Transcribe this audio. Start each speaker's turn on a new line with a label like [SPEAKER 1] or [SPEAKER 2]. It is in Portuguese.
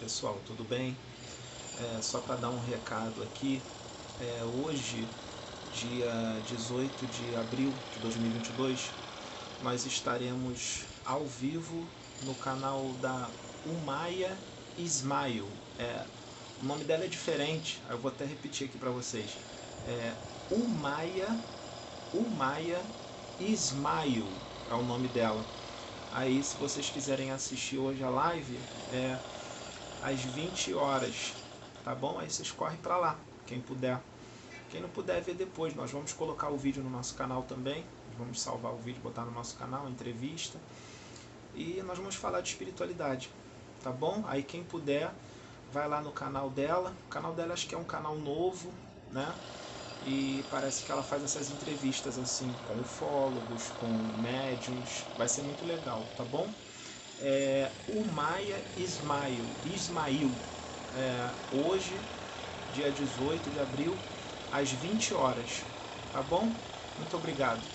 [SPEAKER 1] pessoal, tudo bem? É, só para dar um recado aqui, é, hoje, dia 18 de abril de 2022, nós estaremos ao vivo no canal da Umaya Ismail. É, o nome dela é diferente, eu vou até repetir aqui para vocês. É Umaya, Umaya Ismail é o nome dela. Aí, se vocês quiserem assistir hoje a live, é às 20 horas, tá bom? Aí vocês correm para lá, quem puder. Quem não puder ver depois, nós vamos colocar o vídeo no nosso canal também. Vamos salvar o vídeo, botar no nosso canal, entrevista. E nós vamos falar de espiritualidade, tá bom? Aí quem puder, vai lá no canal dela. O canal dela acho que é um canal novo, né? e parece que ela faz essas entrevistas assim com ufólogos, com médiums, vai ser muito legal, tá bom? É, o Maia Ismail, Ismail é, hoje, dia 18 de abril, às 20 horas, tá bom? Muito obrigado.